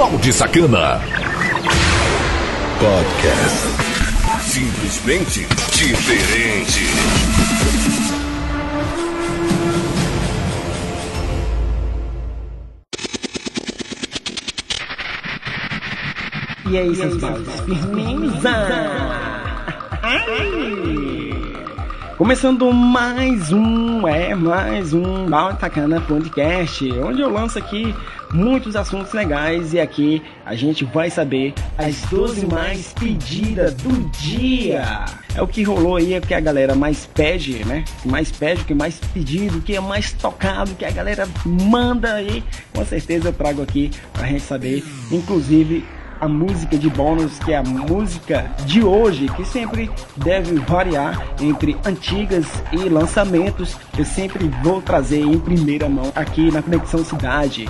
Balde Sacana. Podcast. Simplesmente diferente. E aí, seus baldes? Firmeza! Começando mais um, é, mais um Balde Tacana Podcast, onde eu lanço aqui muitos assuntos legais e aqui a gente vai saber as 12 mais pedidas do dia. É o que rolou aí, é o que a galera mais pede, né? Mais pede, o que mais pedido, o que é mais tocado, o que a galera manda aí. Com certeza eu trago aqui pra gente saber, inclusive a música de bônus, que é a música de hoje, que sempre deve variar entre antigas e lançamentos. Eu sempre vou trazer em primeira mão aqui na Conexão Cidade,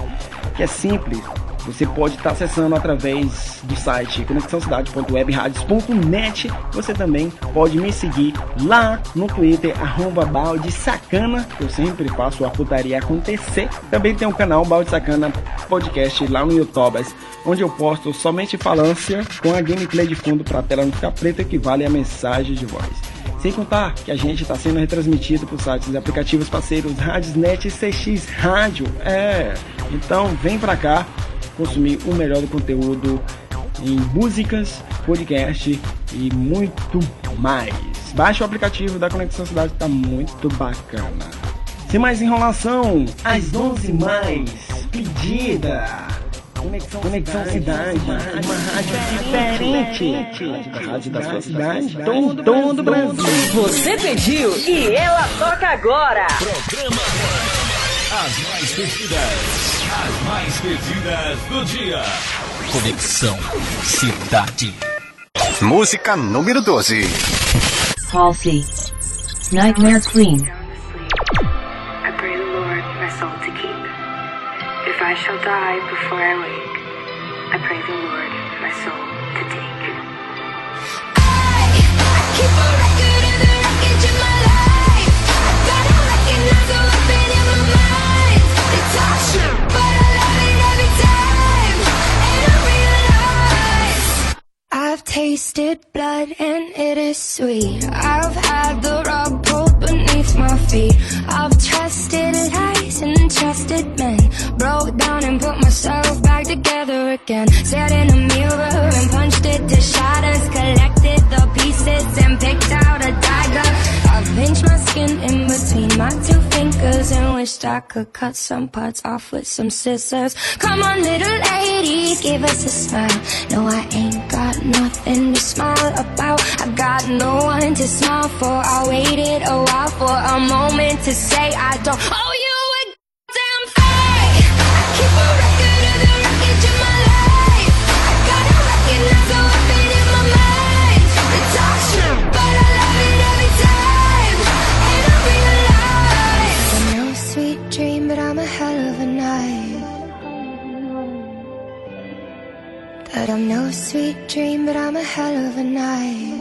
que é simples. Você pode estar acessando através do site conexãocidade.webradios.net. Você também pode me seguir lá no Twitter, arroba balde sacana. Eu sempre faço a putaria acontecer. Também tem o canal Balde Sacana Podcast lá no YouTube, onde eu posto somente falância com a gameplay de fundo para a tela não ficar preta, que vale a mensagem de voz. Sem contar que a gente está sendo retransmitido por sites e aplicativos parceiros Radiosnet e CX Rádio. É, então vem pra cá consumir o melhor do conteúdo em músicas, podcast e muito mais. Baixe o aplicativo da Conexão Cidade, tá muito bacana. Sem mais enrolação, as 11 mais pedida. Conexão, Conexão Cidade, cidade, uma rádio diferente. A rádio da sua cidade, todo, todo o Brasil. Você pediu e ela toca agora. Programa As mais pedidas. As mais pedidas do dia. Conexão Cidade. Música número 12. Halsey. Nightmare Queen. I die before I wake, I pray the Lord my soul to take. Keep a record of the wreckage of my life. Gotta recognize the weapon in my mind. They touch me, but I love it every time. And I realize I've tasted blood and it is sweet. I've had the pulled beneath my feet. I've trusted lies and trusted. Down and put myself back together again. Sat in a mirror and punched it to shatters. Collected the pieces and picked out a dagger. I've pinched my skin in between my two fingers and wished I could cut some parts off with some scissors. Come on, little lady, give us a smile. No, I ain't got nothing to smile about. I got no one to smile for. I waited a while for a moment to say I don't owe That I'm no sweet dream, but I'm a hell of a night.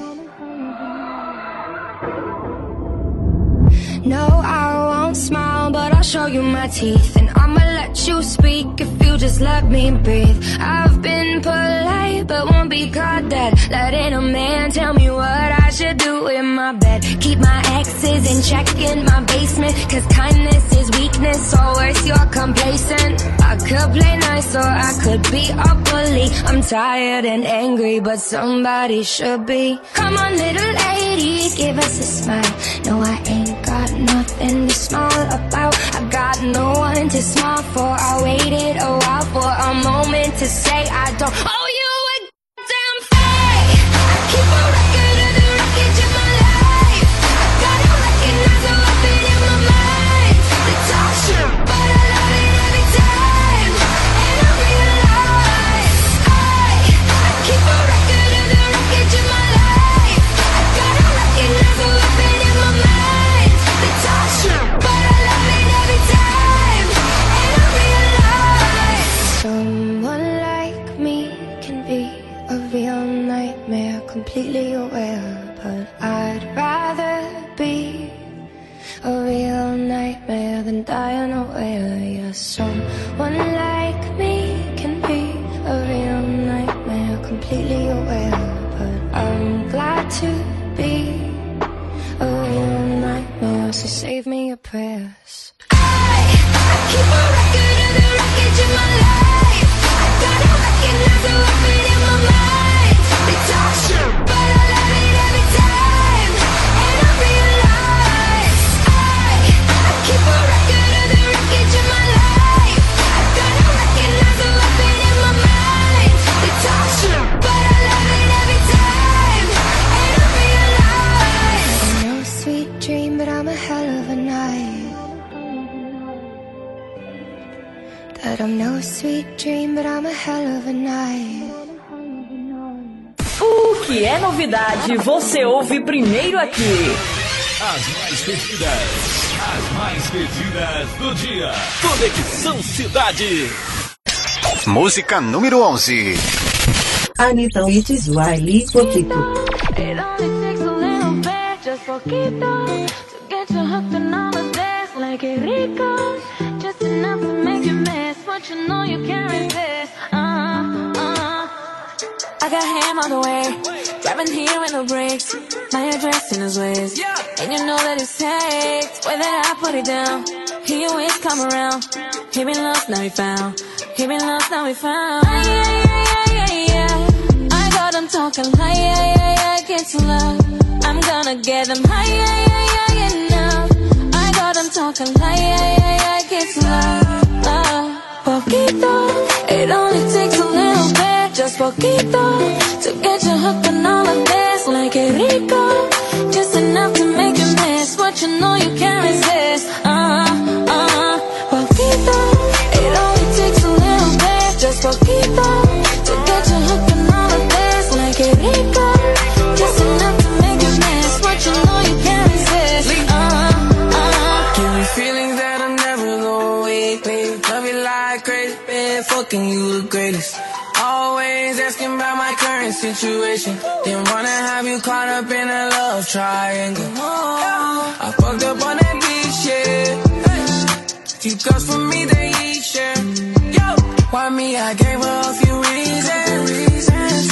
No, I won't smile, but I'll show you my teeth. And I'ma you speak if you just let me breathe. I've been polite, but won't be caught dead. Letting a man tell me what I should do in my bed. Keep my exes in check in my basement. Cause kindness is weakness, worse, you're complacent. I could play nice, or I could be a bully. I'm tired and angry, but somebody should be. Come on, little lady, give us a smile. No, I ain't got nothing to smile about. I no one to smile for. I waited a while for a moment to say I don't novidade, você ouve primeiro aqui. As mais pedidas, as mais pedidas do dia. Conexão Cidade. Música número 11. Anitta Witt Wiley Poquito. It only takes a little bit, just poquito, to get you hooked on all of this. Like it rico, just enough to make you miss what you know you can't resist. Uh, uh. I got him on the way, driving here with no brakes. My address in his ways, and you know that it's takes. Way that I put it down, he always come around. He been lost, now he found. He been lost, now he found. I got him talking high, yeah, yeah, yeah, get to love. I'm gonna get him high, yeah, yeah, yeah, enough. I got him talking high, yeah, yeah, yeah, get to love. Uh, poquito, it only takes a just poquito, to get you hooked on all of this. Like it rico, just enough to make you miss what you know you can't resist. Current situation. Didn't wanna have you caught up in a love triangle. I fucked up on that beach, yeah. Few girls for me, they each share. Yo, why me? I gave her a few reasons.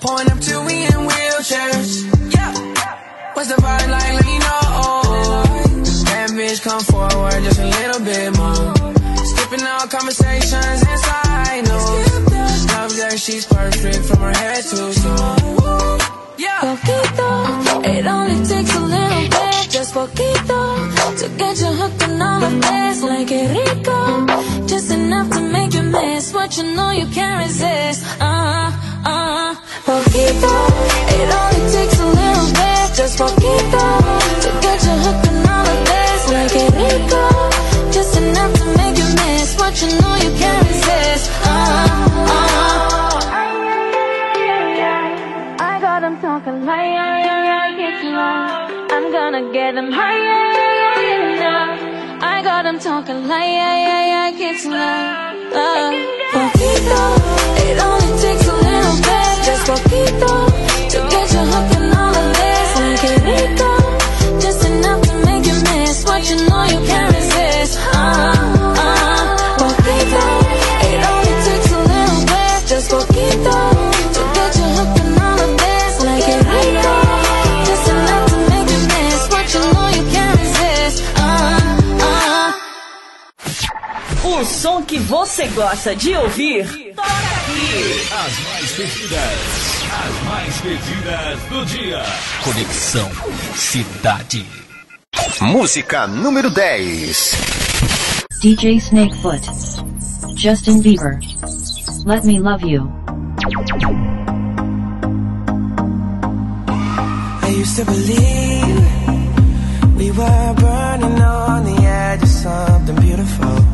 Point up to we in wheelchairs. Yeah, what's the vibe like? Let me know. That bitch come forward just a little bit more. Skipping all conversations she's perfect from her head to toe. Yeah. Poquito, it only takes a little bit, just poquito, to get you hooked on all of this. Like it rico, just enough to make you miss what you know you can't resist. Uh, uh, poquito, it only takes a little bit, just poquito, to get you hooked on all of this. Like it rico, just enough to make you miss what you know get him high, yeah, yeah. I got them talking like, yeah, yeah, yeah, get you low. Som que você gosta de ouvir, toca aqui. As mais pedidas, as mais pedidas do dia. Conexão Cidade. Música número 10. DJ Snakefoot. Justin Bieber. Let me love you. I used to believe we were burning on the edge of something beautiful,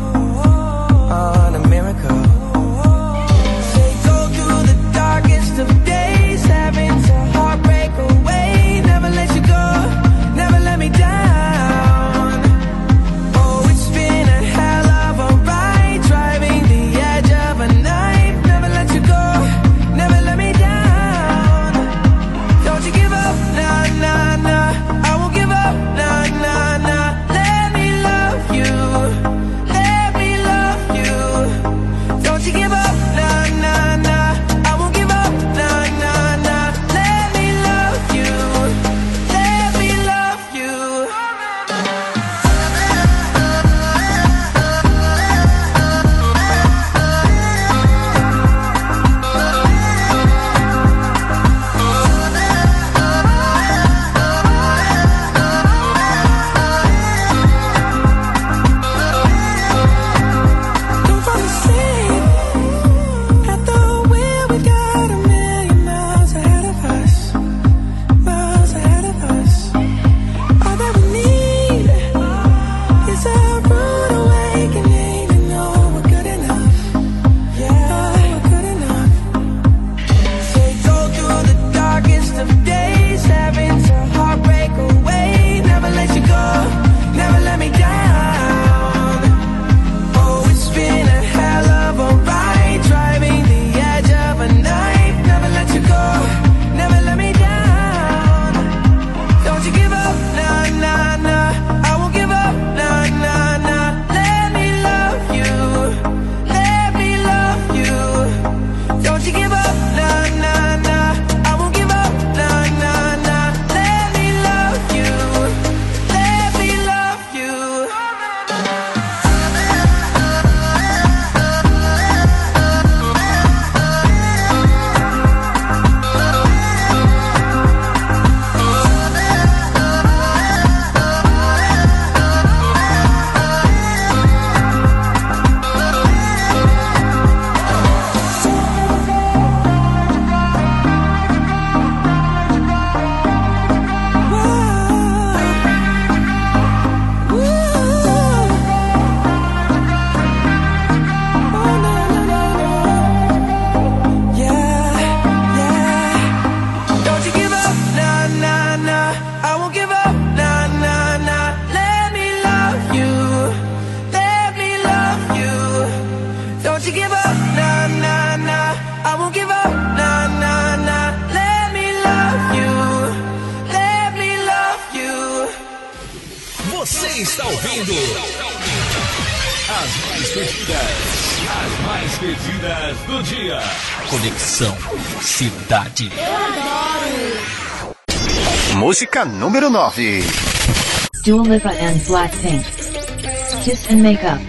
ouvindo as mais pedidas, as mais pedidas do dia. Conexão Cidade. Música número 9. Dua Lipa and Blackpink. Kiss and Make Up.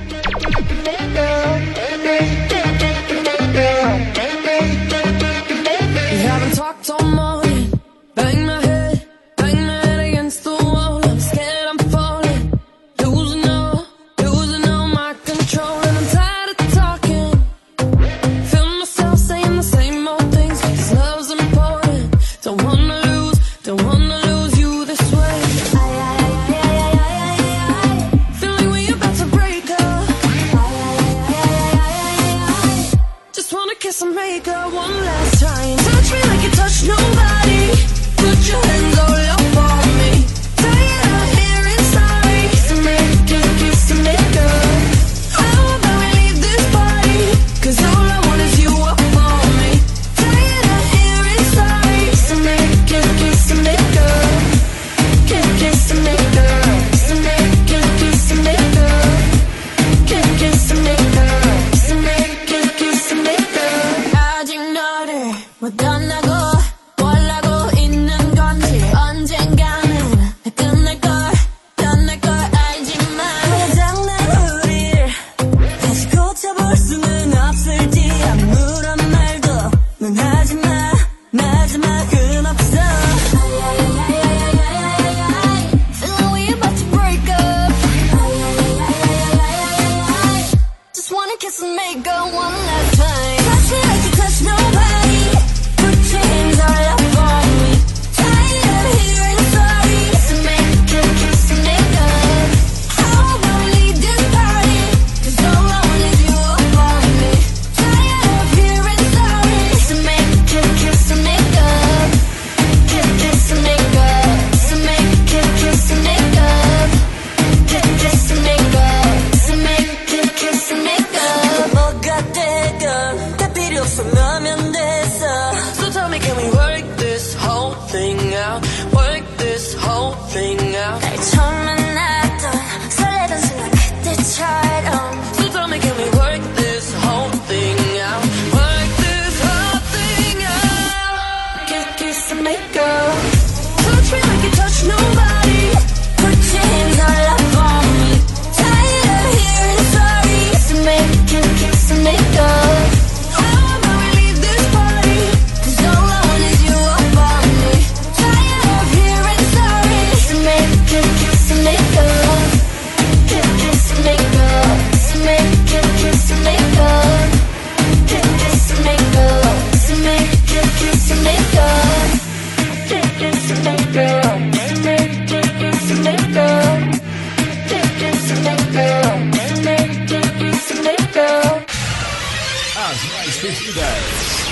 Mais pedidas,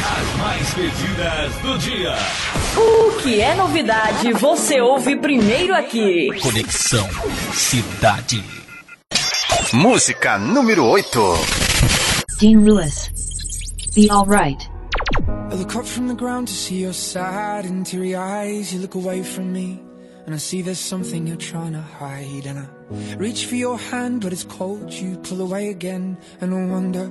as mais pedidas do dia. O que é novidade, você ouve primeiro aqui. Conexão Cidade. Música número 8. Dean Lewis. Be Alright. I look up from the ground to see your sad and teary eyes. You look away from me, and I see there's something you're trying to hide. And I reach for your hand, but it's cold. You pull away again, and I wonder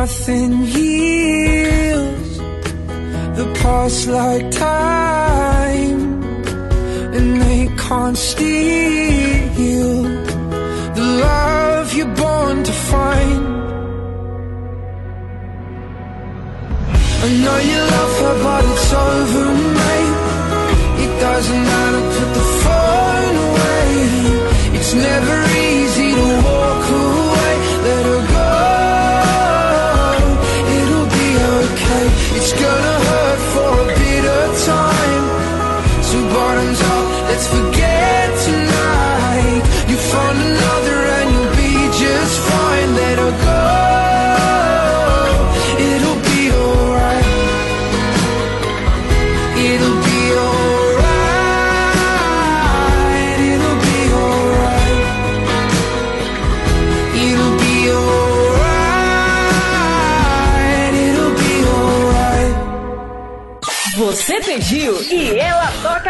nothing heals the past like time, and they can't steal the love you're born to find. I know you love her, but it's over, mate. It doesn't matter, put the phone away. It's never easy.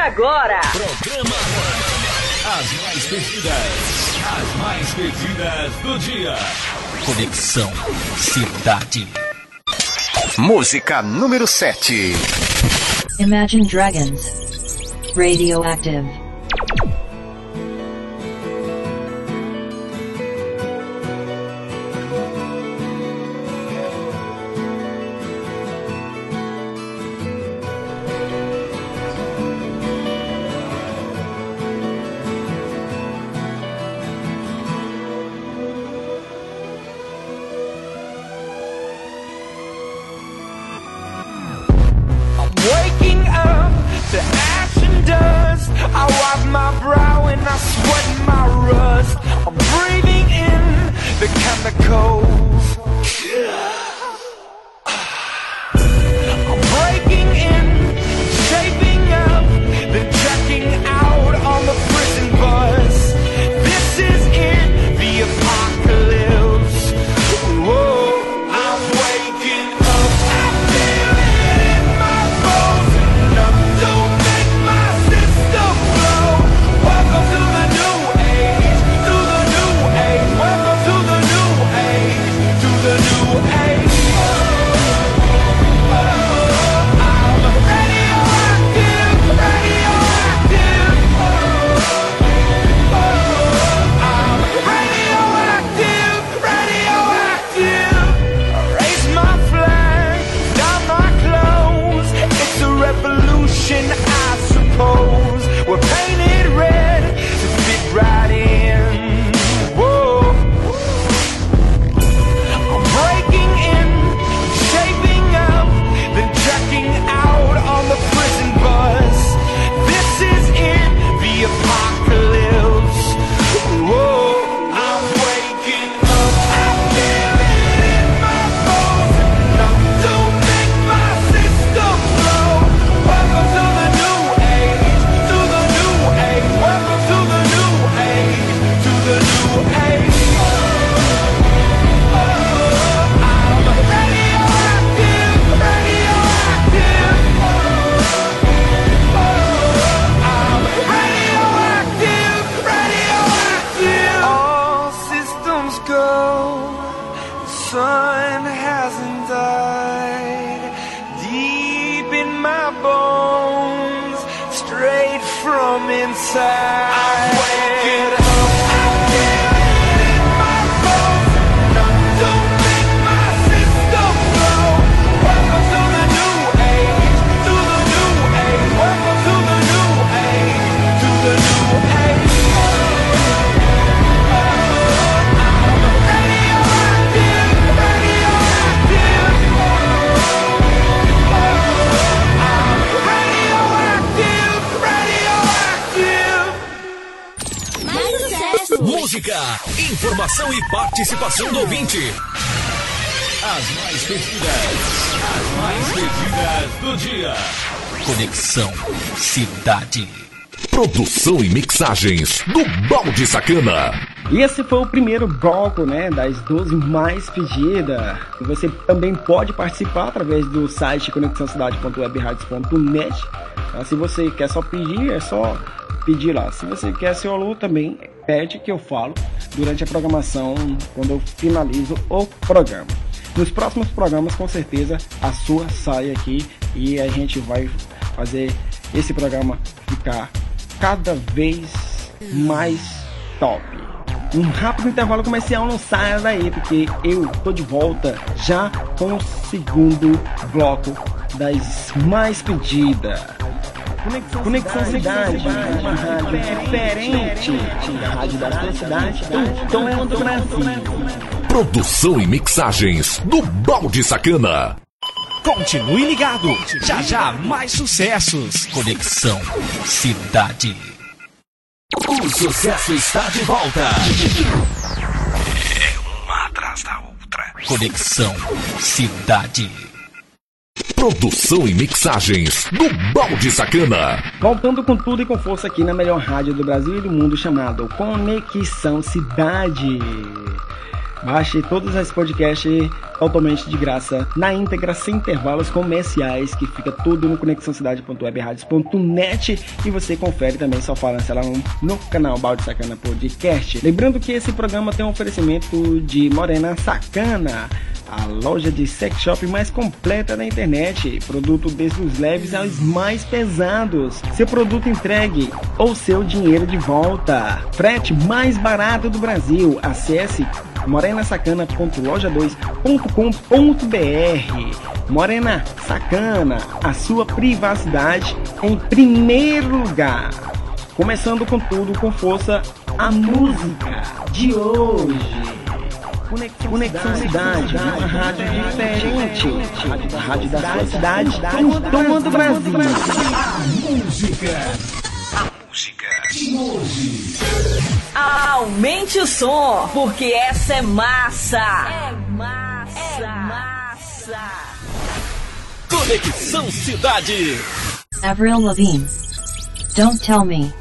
agora. Programa As Mais Pedidas. As Mais Pedidas do Dia. Conexão Cidade. Música número 7. Imagine Dragons. Radioactive. Cidade. Produção e mixagens do Balde Sacana. E esse foi o primeiro bloco, né, das 12 mais pedidas. Você também pode participar através do site conexãocidade.webradios.net. Então, se você quer só pedir, é só pedir lá. Se você quer seu alô também, pede que eu falo durante a programação, quando eu finalizo o programa. Nos próximos programas, com certeza, a sua sai aqui e a gente vai fazer esse programa ficar cada vez mais top. Um rápido intervalo comercial, não saia daí, porque eu tô de volta já com o segundo bloco das mais pedidas. Conexão, Conexão Cidade, uma rádio diferente, rádio da sua cidade, do tom do Brasil. Produção e mixagens do Balde Sacana. Continue ligado. Já já mais sucessos. Conexão Cidade. O sucesso está de volta. Uma atrás da outra. Conexão Cidade. Produção e mixagens do Balde Sacana. Voltando com tudo e com força aqui na melhor rádio do Brasil e do mundo chamado Conexão Cidade. Baixe todos os podcasts totalmente de graça, na íntegra, sem intervalos comerciais, que fica tudo no conexãocidade.webradios.net e você confere também sua falância lá no canal Balde Sacana Podcast. Lembrando que esse programa tem um oferecimento de Morena Sacana, a loja de sex shop mais completa da internet. Produto desde os leves aos mais pesados. Seu produto entregue ou seu dinheiro de volta. Frete mais barato do Brasil. Acesse morenasacana.loja2.com.br. Morena Sacana, a sua privacidade em primeiro lugar. Começando com tudo, com força, a música de hoje. Conexão, Conexão Cidade, uma rádio diferente. A rádio da sua cidade, do tom do Brasil. Aumente o som, porque essa é massa. É massa. É massa. Conexão Cidade. Avril Lavigne. Don't tell me.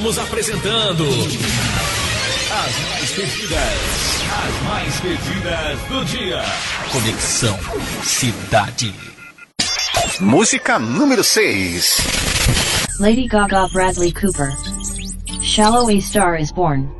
Estamos apresentando as mais pedidas, as mais pedidas do dia. Conexão Cidade. Música número 6. Lady Gaga Bradley Cooper. Shallow A Star is Born.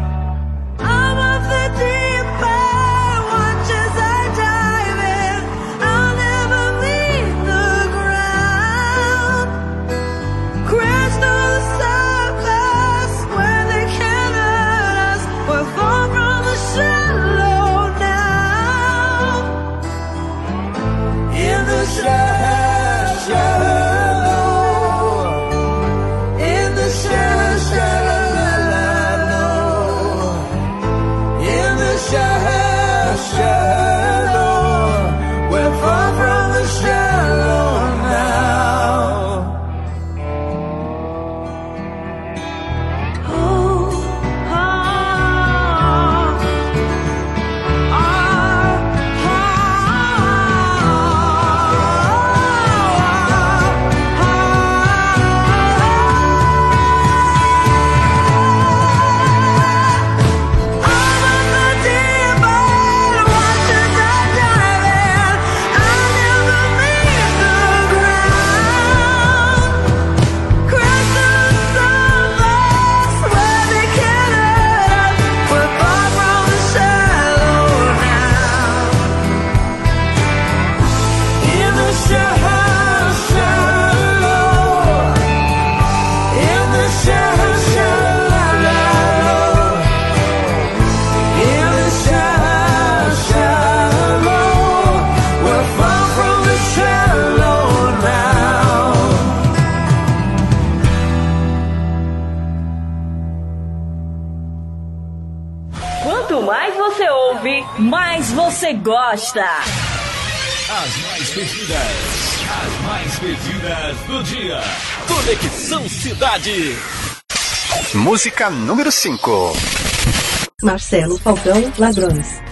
As mais pedidas, as mais pedidas do dia. Conexão Cidade. Música número 5. Marcelo Falcão, Ladrões.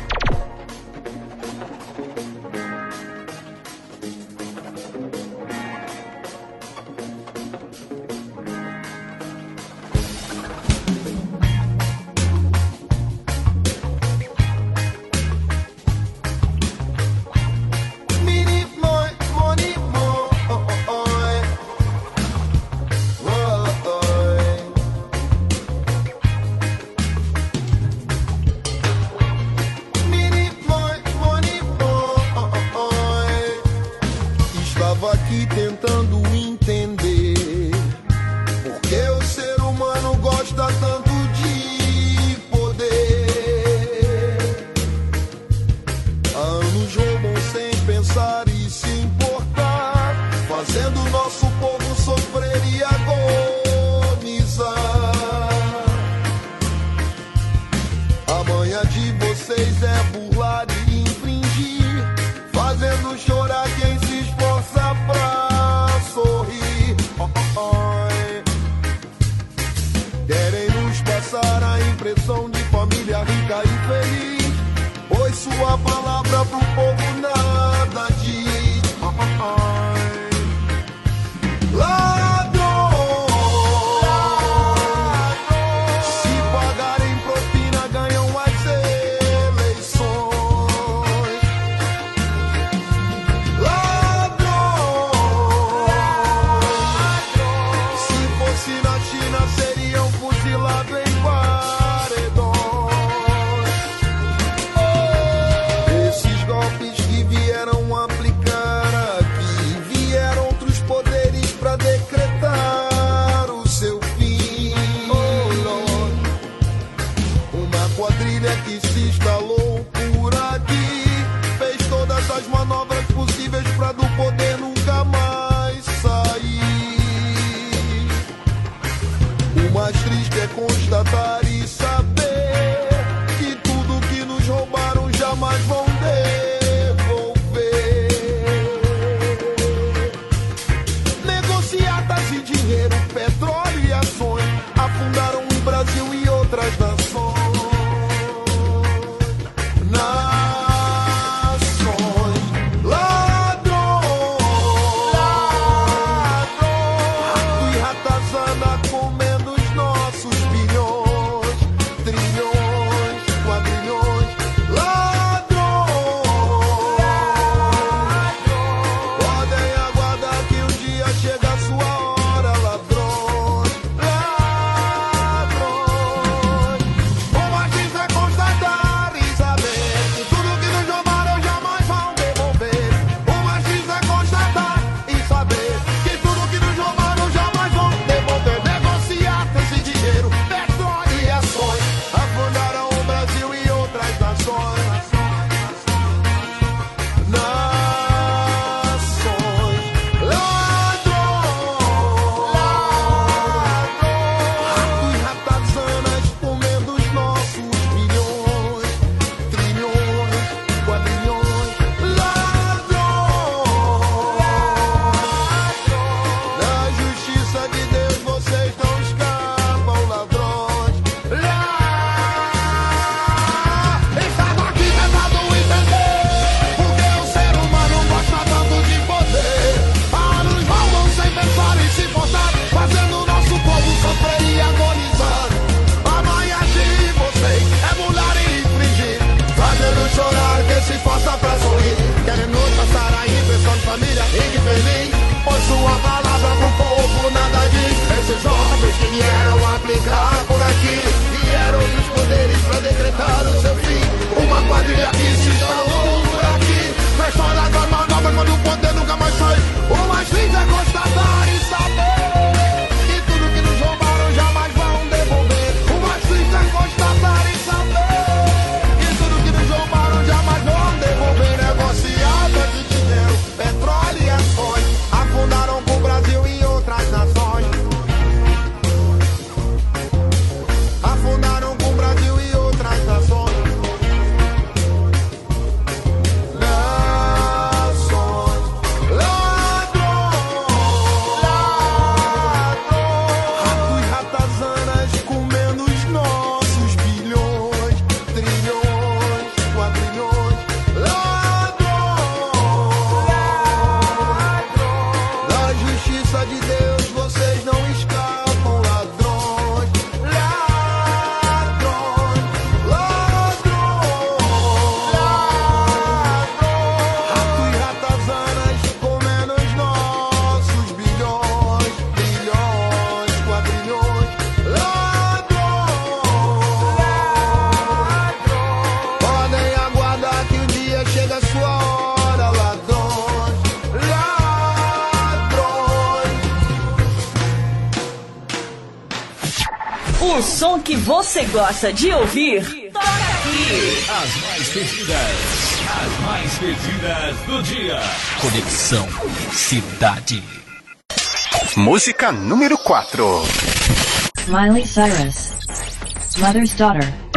pra pro povo que você gosta de ouvir, toca aqui. As mais pedidas, as mais pedidas do dia. Conexão Cidade. Música número 4. Miley Cyrus, Mother's Daughter.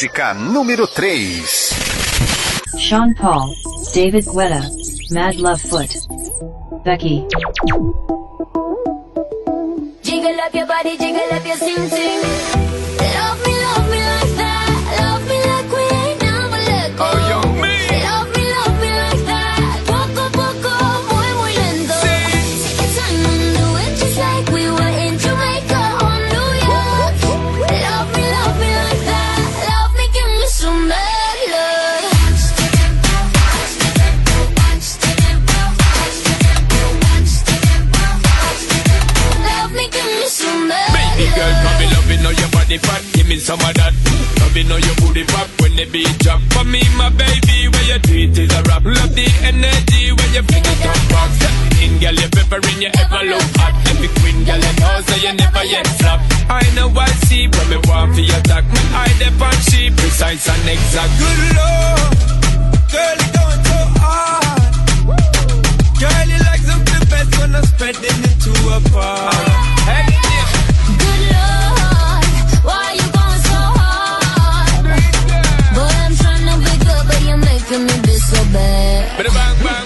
música número 3. Sean Paul, David Guetta, Mad Love Foot, Becky. Jiggle up your body, jiggle up your sing sing. know your booty pop when the beat drop. For me, my baby, where your teeth is a rap. Love the energy when your finger come back. In girl, you pepper in your ever low hot. Every queen girl, you know, so you never yet flop. I know what see but me want for your talk. Me eye dep on she precise and exact. Good lord, girl, you going so hard. Girl, you like something best when I'm spreading it to apart. Hey. Bada bang bang.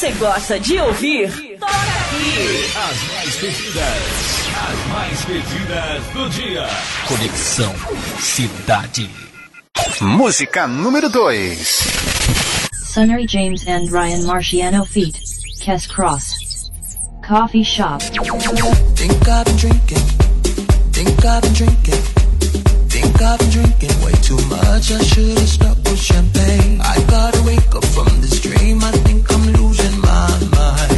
você gosta de ouvir, toca aqui. As mais pedidas, as mais pedidas do dia. Conexão Cidade. Música número 2. Sunny James and Ryan Marciano feat. Kes Cross. Coffee Shop. Think I've been drinking. Think I've been drinking. Think I've been drinking way too much. I should have stuck with champagne. I gotta wake up from this dream. I think I'm losing. life.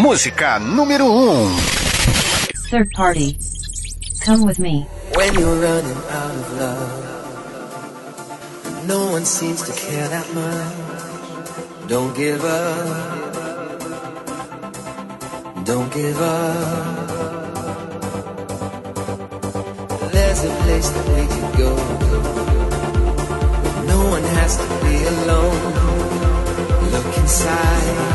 Música número 1. Um. Third party. Come with me. When you're running out of love, no one seems to care that much. Don't give up. Don't give up. There's a place that we can go. No one has to be alone. Look inside.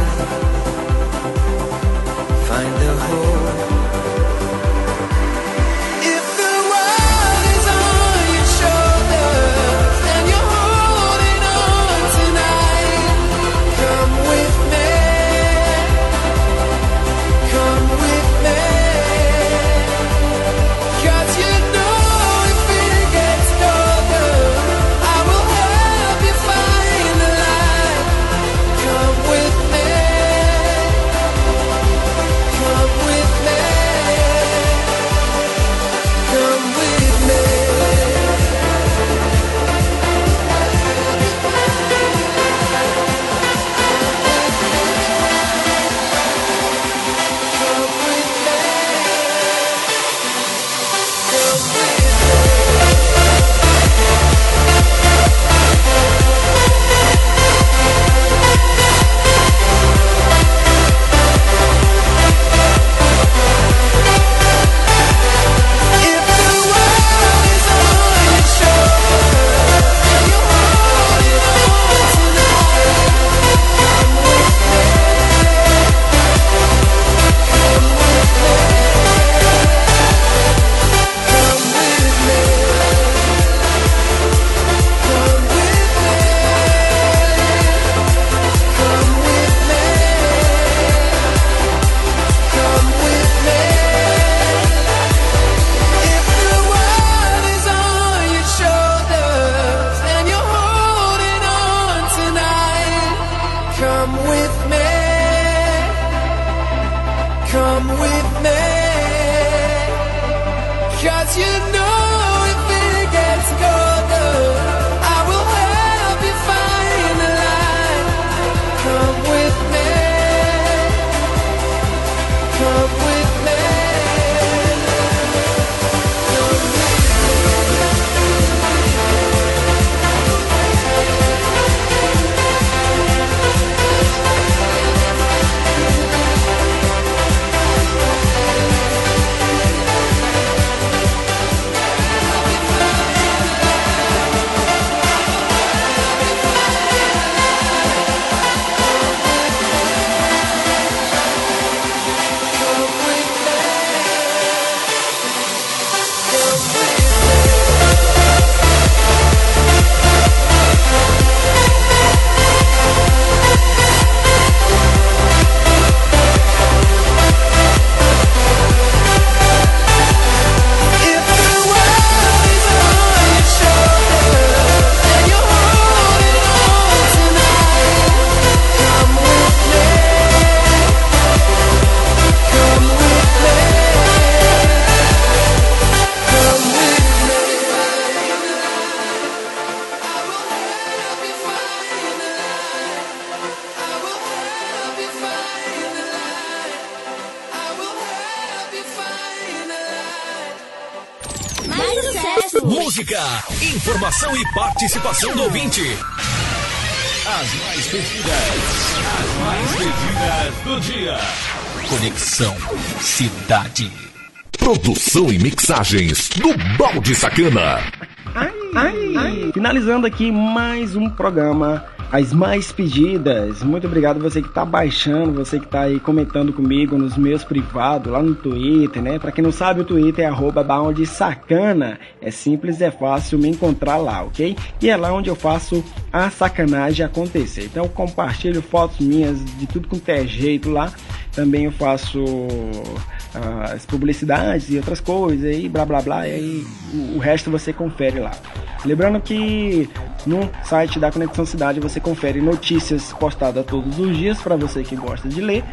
2020. As mais pedidas, as mais pedidas do dia. Conexão Cidade. Produção e mixagens do Balde Sacana. Ai, ai, ai. Finalizando aqui mais um programa as Mais Pedidas. Muito obrigado você que tá baixando, você que tá aí comentando comigo nos meus privados, lá no Twitter, né? Pra quem não sabe, o Twitter é arroba Sacana. É simples, é fácil me encontrar lá, ok? E é lá onde eu faço a sacanagem acontecer. Então compartilho fotos minhas de tudo quanto é jeito lá. Também eu faço as publicidades e outras coisas e blá blá blá. E aí o, resto você confere lá. Lembrando que no site da Conexão Cidade você confere notícias postadas todos os dias para você que gosta de ler.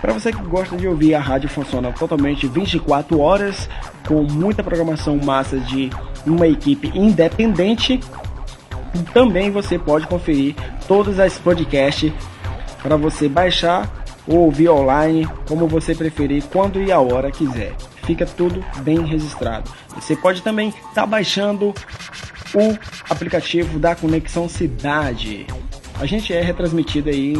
Para você que gosta de ouvir, a rádio funciona totalmente 24 horas com muita programação massa de uma equipe independente. Também você pode conferir todas as podcasts para você baixar ou ouvir online, como você preferir, quando e a hora quiser. Fica tudo bem registrado. Você pode também estar baixando o aplicativo da Conexão Cidade. A gente é retransmitido aí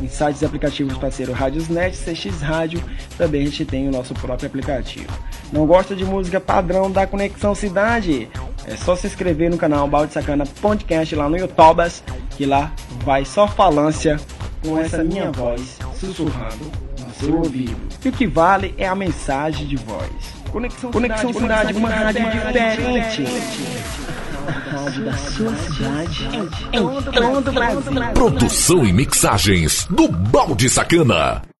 em, sites e aplicativos parceiro Radiosnet, CX Rádio, também a gente tem o nosso próprio aplicativo. Não gosta de música padrão da Conexão Cidade? É só se inscrever no canal Balde Sacana Podcast lá no YouTube, que lá vai só falância com essa minha voz sussurrando no seu ouvido. E o que vale é a mensagem de voz. Conexão, Conexão Cidade, uma rádio diferente. A rádio da sua cidade, em todo o Brasil. Produção e mixagens do Balde Sacana.